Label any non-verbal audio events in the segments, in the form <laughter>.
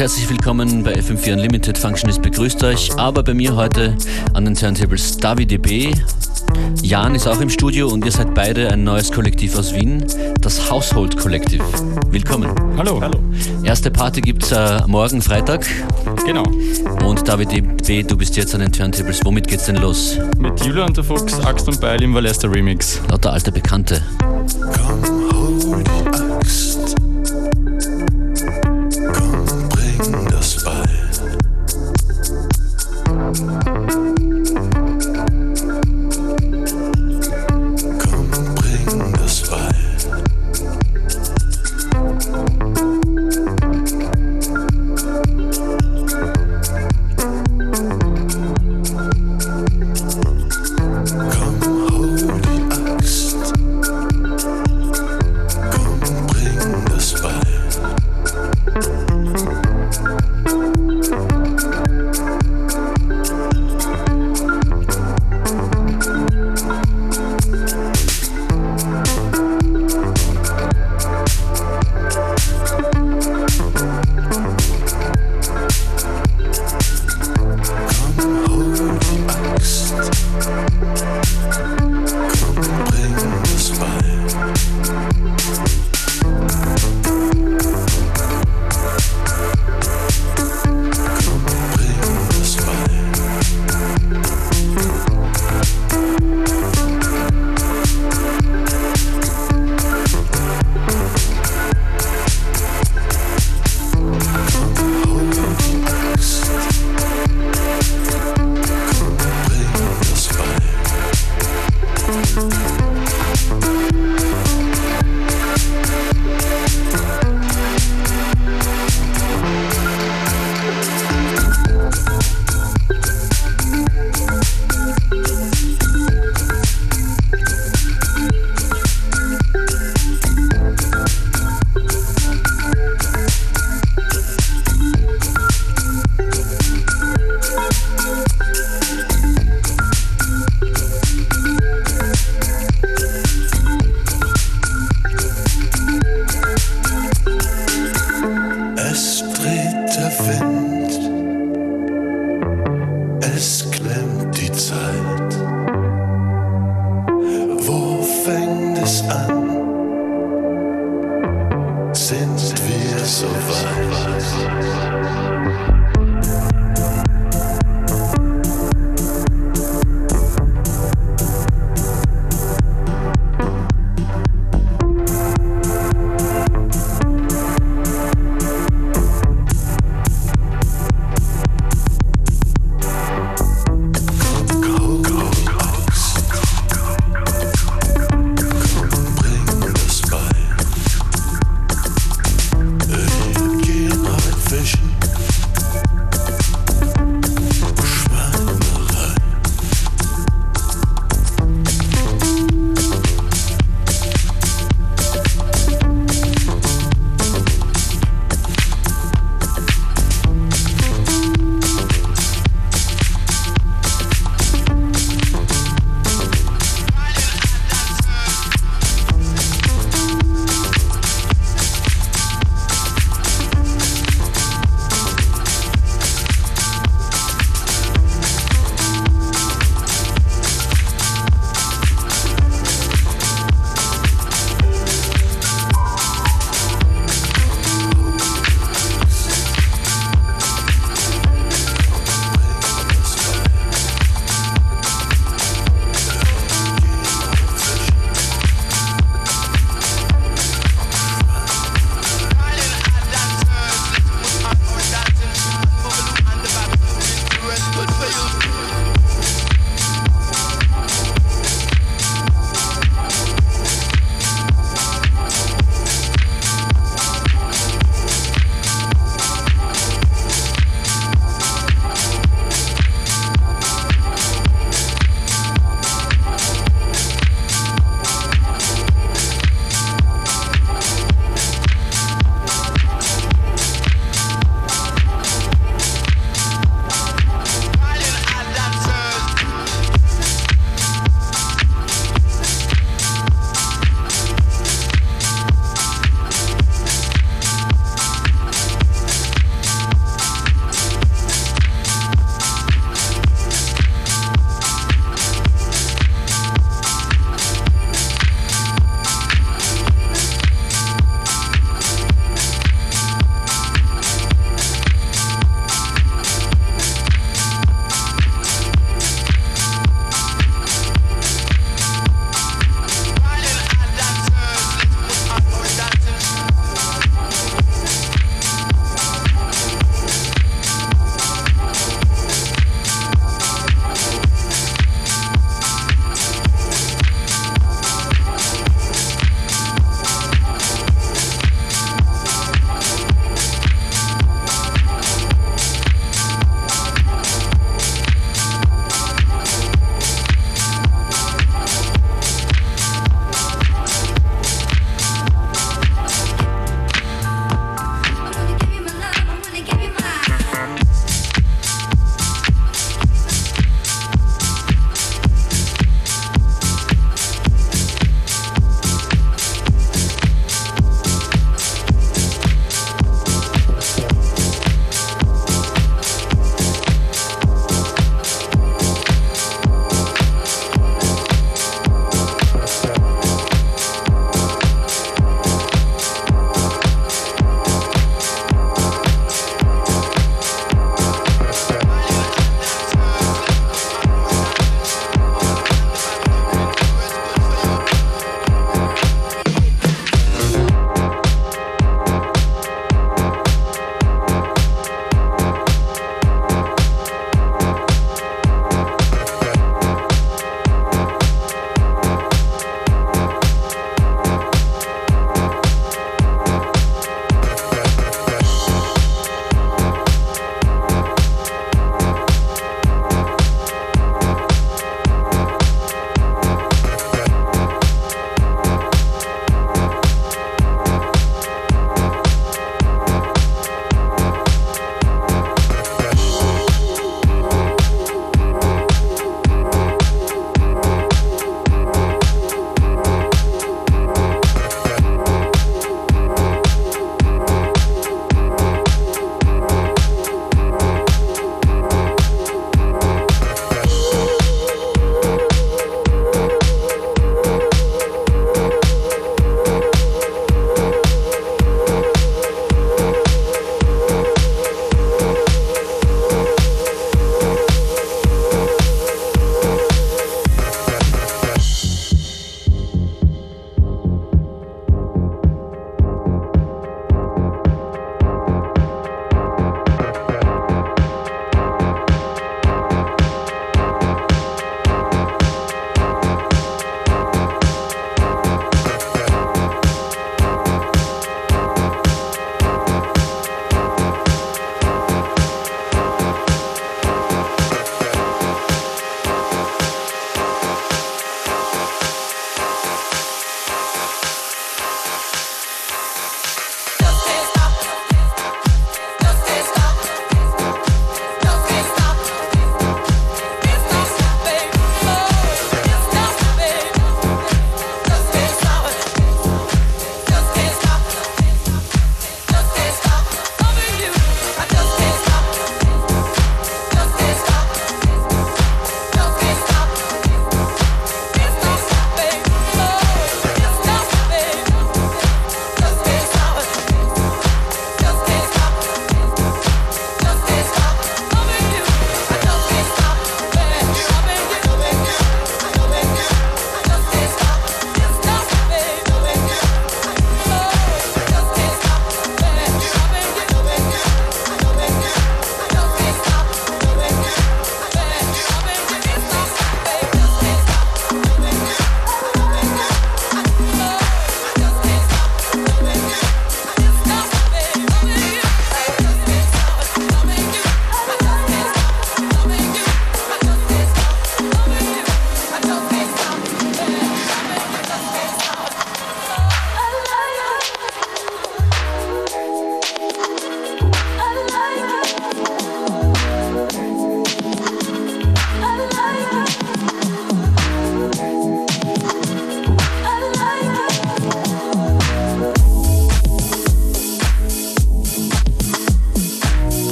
herzlich willkommen bei FM4 Unlimited. Functionist begrüßt euch, aber bei mir heute an den Turntables DaviDB. Jan ist auch im Studio und ihr seid beide ein neues Kollektiv aus Wien, das Household Kollektiv. Willkommen. Hallo. Hallo. Erste Party gibt es äh, morgen Freitag. Genau. Und DaviDB, du bist jetzt an den Turntables. Womit geht's denn los? Mit Julia und der Fuchs, Axt und Beil im Valesta Remix. Lauter alte Bekannte. Komm,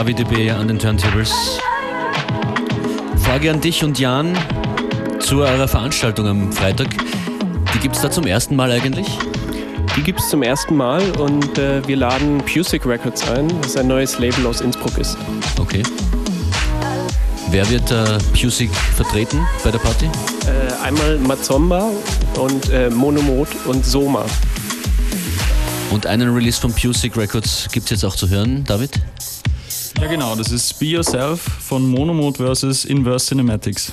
David B. an den Turntables. Frage an dich und Jan zu eurer Veranstaltung am Freitag. Die gibt es da zum ersten Mal eigentlich? Die gibt es zum ersten Mal und äh, wir laden Pusic Records ein, was ein neues Label aus Innsbruck ist. Okay. Wer wird äh, Pusic vertreten bei der Party? Äh, einmal Mazomba und äh, Monomod und Soma. Und einen Release von Pusic Records gibt es jetzt auch zu hören, David? Ja genau, das ist Be Yourself von Monomode versus Inverse Cinematics.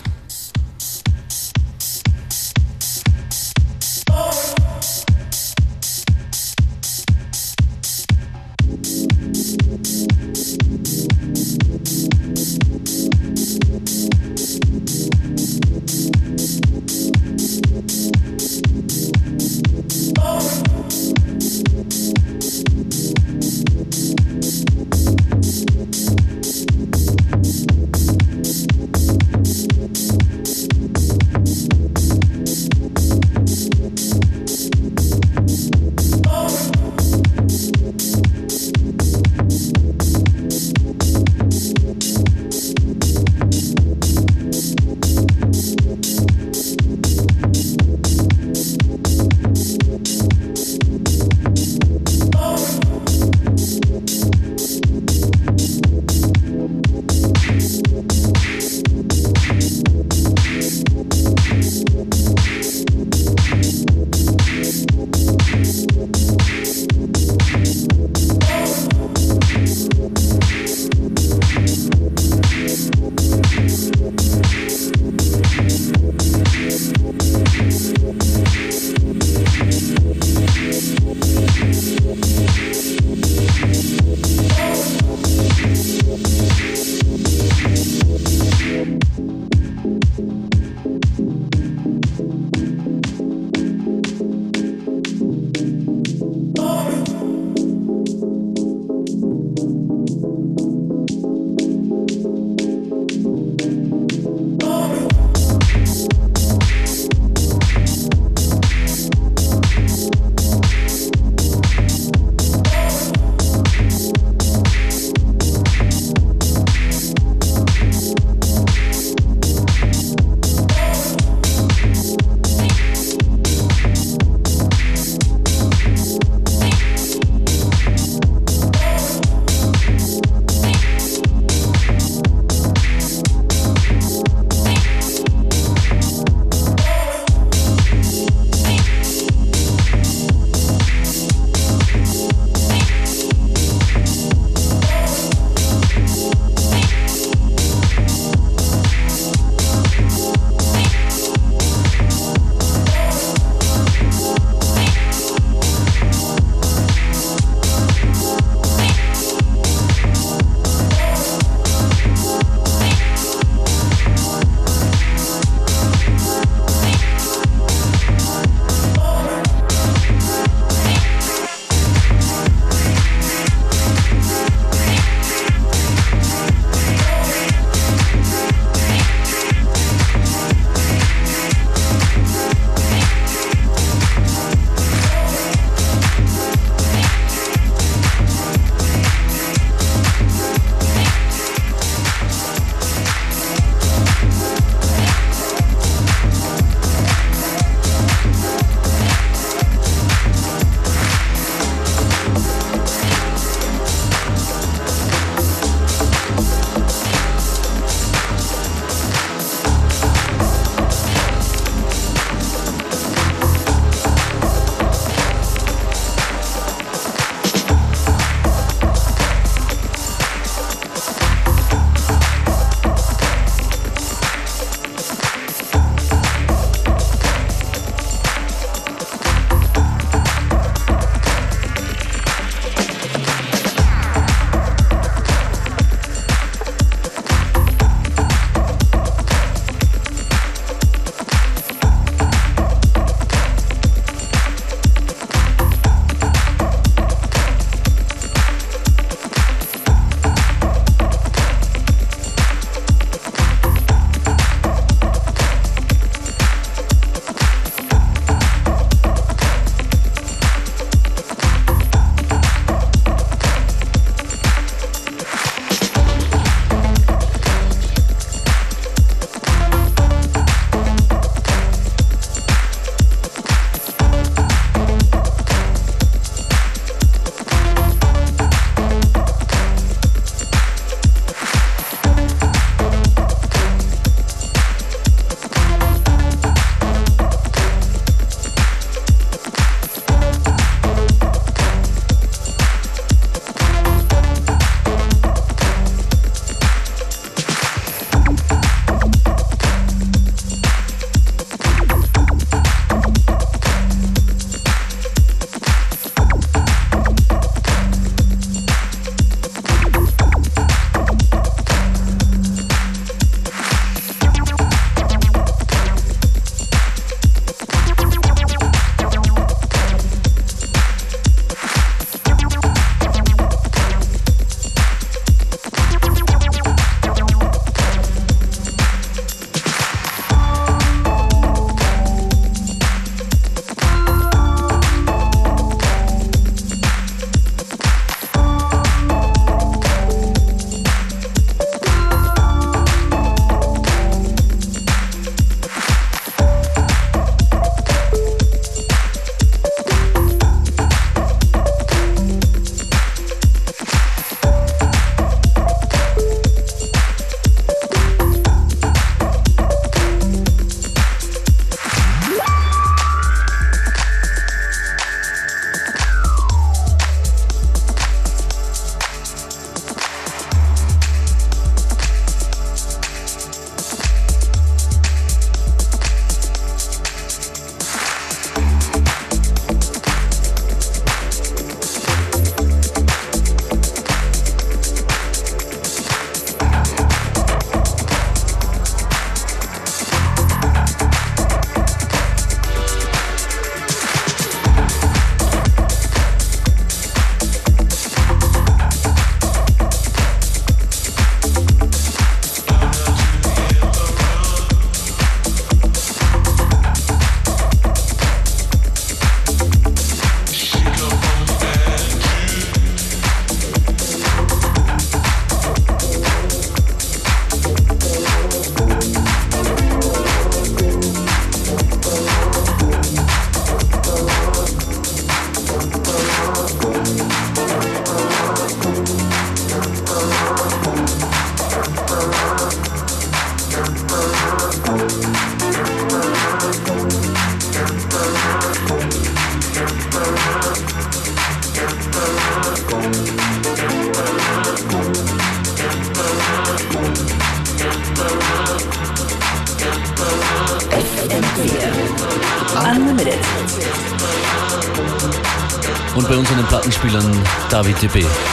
David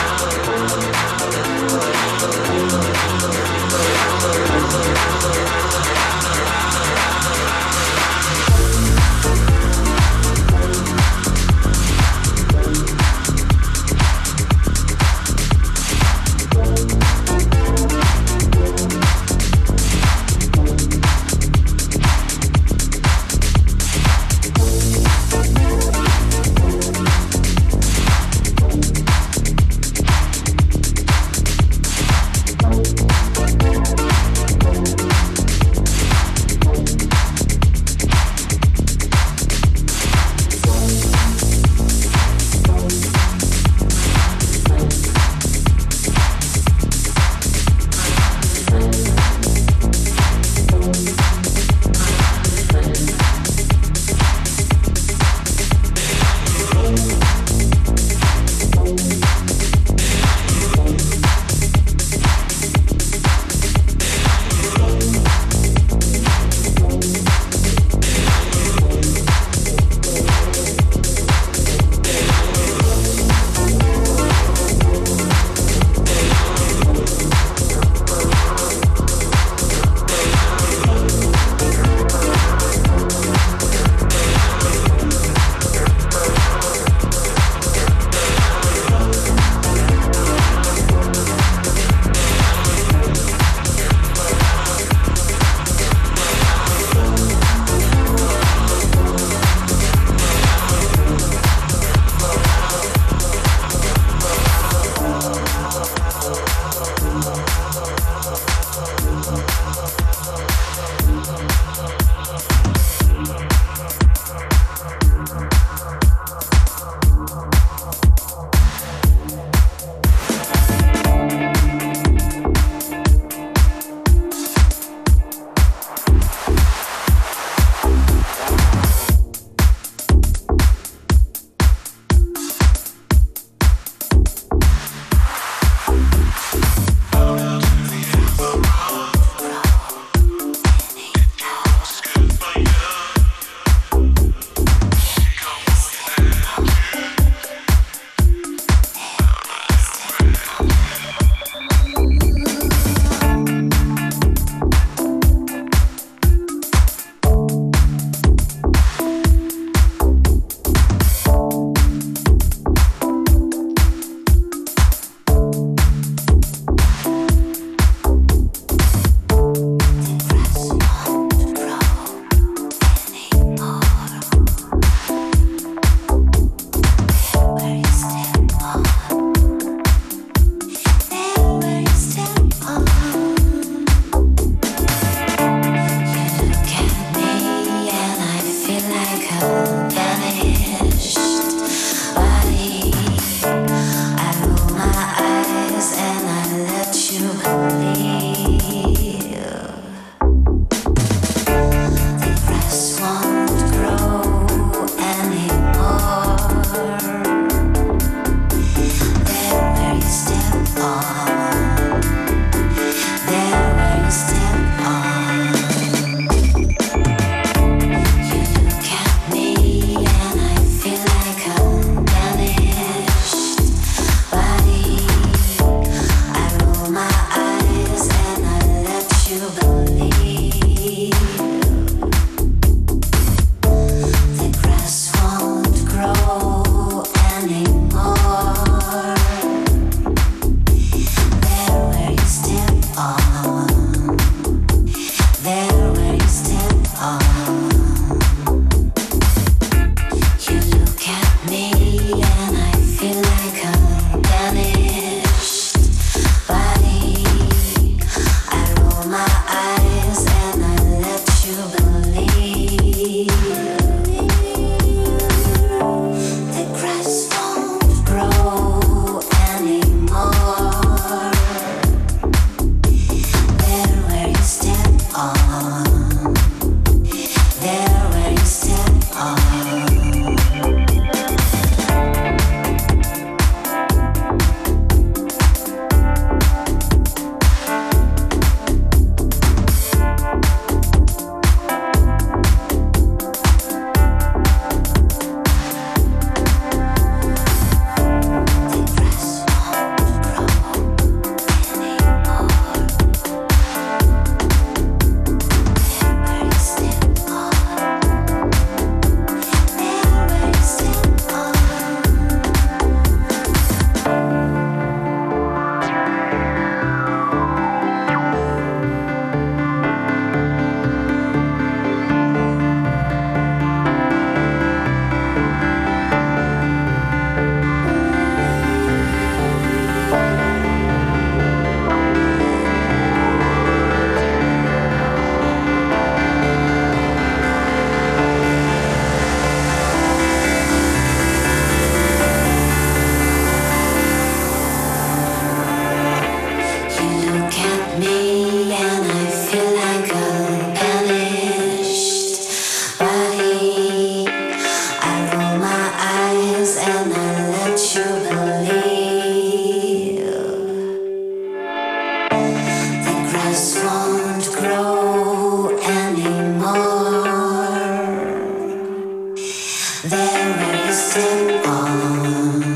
On.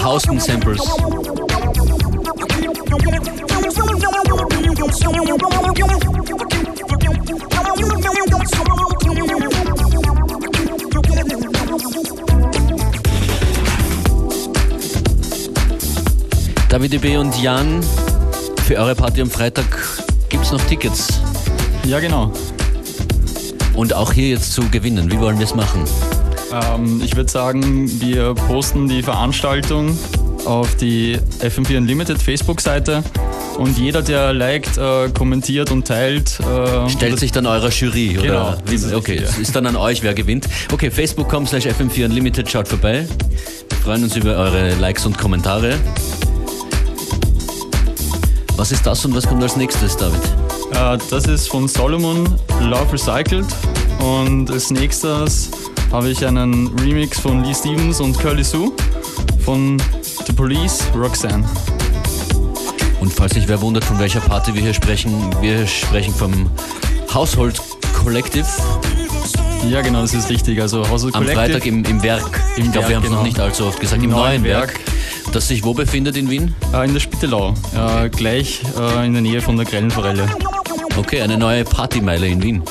Verhausten Samples. David B. und Jan, für eure Party am Freitag gibt es noch Tickets. Ja, genau. Und auch hier jetzt zu gewinnen. Wie wollen wir es machen? Ähm, ich würde sagen, wir posten die Veranstaltung auf die FM4 Unlimited Facebook-Seite und jeder, der liked, äh, kommentiert und teilt, äh, stellt sich dann eurer Jury, oder? Genau, Wie, okay, es ist dann an euch, wer gewinnt. Okay, facebook.com slash FM4 Unlimited, schaut vorbei. Wir freuen uns über eure Likes und Kommentare. Was ist das und was kommt als nächstes, David? Äh, das ist von Solomon Love Recycled und als nächstes habe ich einen Remix von Lee Stevens und Curly Sue von The Police Roxanne. Und falls sich wer wundert, von welcher Party wir hier sprechen, wir sprechen vom Household Collective. Ja, genau, das ist richtig. Also Household Am Freitag im, im Werk. Im ich glaube, wir haben es genau. noch nicht allzu oft gesagt. Im, Im neuen, neuen Werk. Werk das sich wo befindet in Wien? Äh, in der Spittelau, äh, gleich äh, in der Nähe von der Grellenforelle. Okay, eine neue Partymeile in Wien.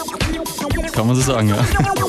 Kann man so sagen, ja. <laughs>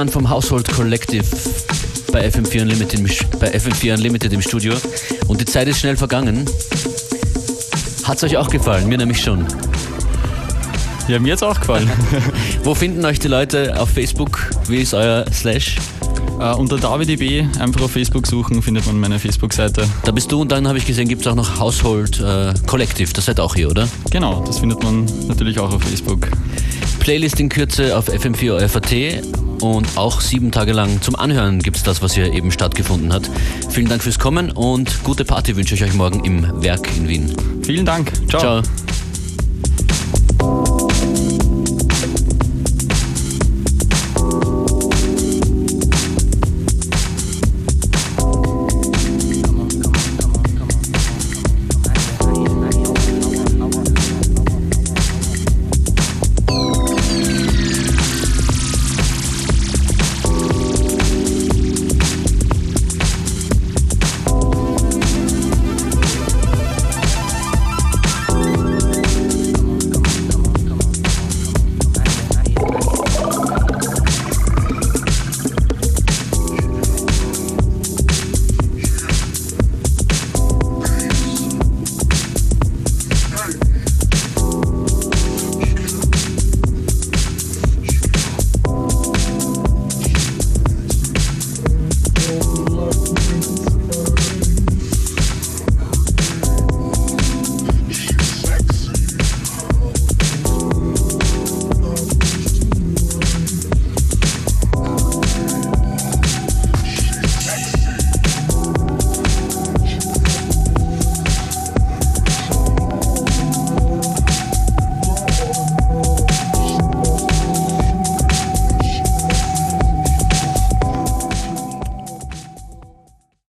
Jan vom Household Collective bei FM4 Unlimited, im- bei FM4 Unlimited im Studio. Und die Zeit ist schnell vergangen. Hat's euch auch gefallen? Mir nämlich schon. Ja, mir hat's auch gefallen. <laughs> Wo finden euch die Leute auf Facebook? Wie ist euer Slash? äh, unter DavidDB einfach auf Facebook suchen, findet man meine Facebook-Seite. Da bist du und dann habe ich gesehen, gibt es auch noch Household äh, Collective. Das seid auch hier, oder? Genau, das findet man natürlich auch auf Facebook. Playlist in Kürze auf FM4 FAT und auch sieben Tage lang zum Anhören gibt es das, was hier eben stattgefunden hat. Vielen Dank fürs Kommen und gute Party wünsche ich euch morgen im Werk in Wien. Vielen Dank. Ciao. Ciao.